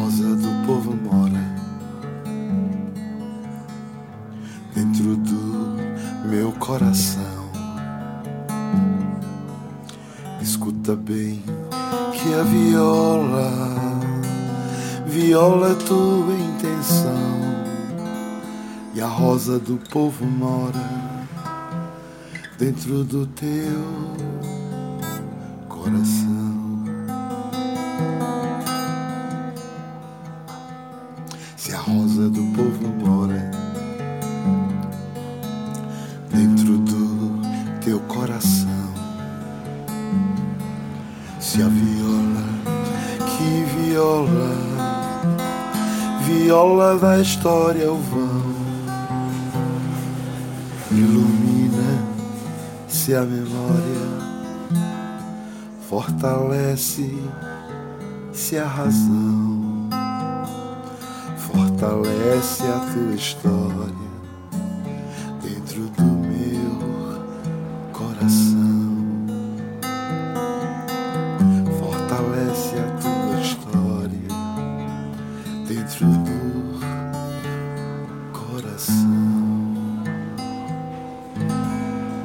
rosa do povo mora dentro do meu coração. Escuta bem que a viola, viola é tua intenção. E a rosa do povo mora dentro do teu coração. Se a rosa do povo mora dentro do teu coração, se a viola que viola, viola da história o vão ilumina se a memória fortalece-se a razão, fortalece a tua história dentro do meu coração, fortalece a tua história dentro do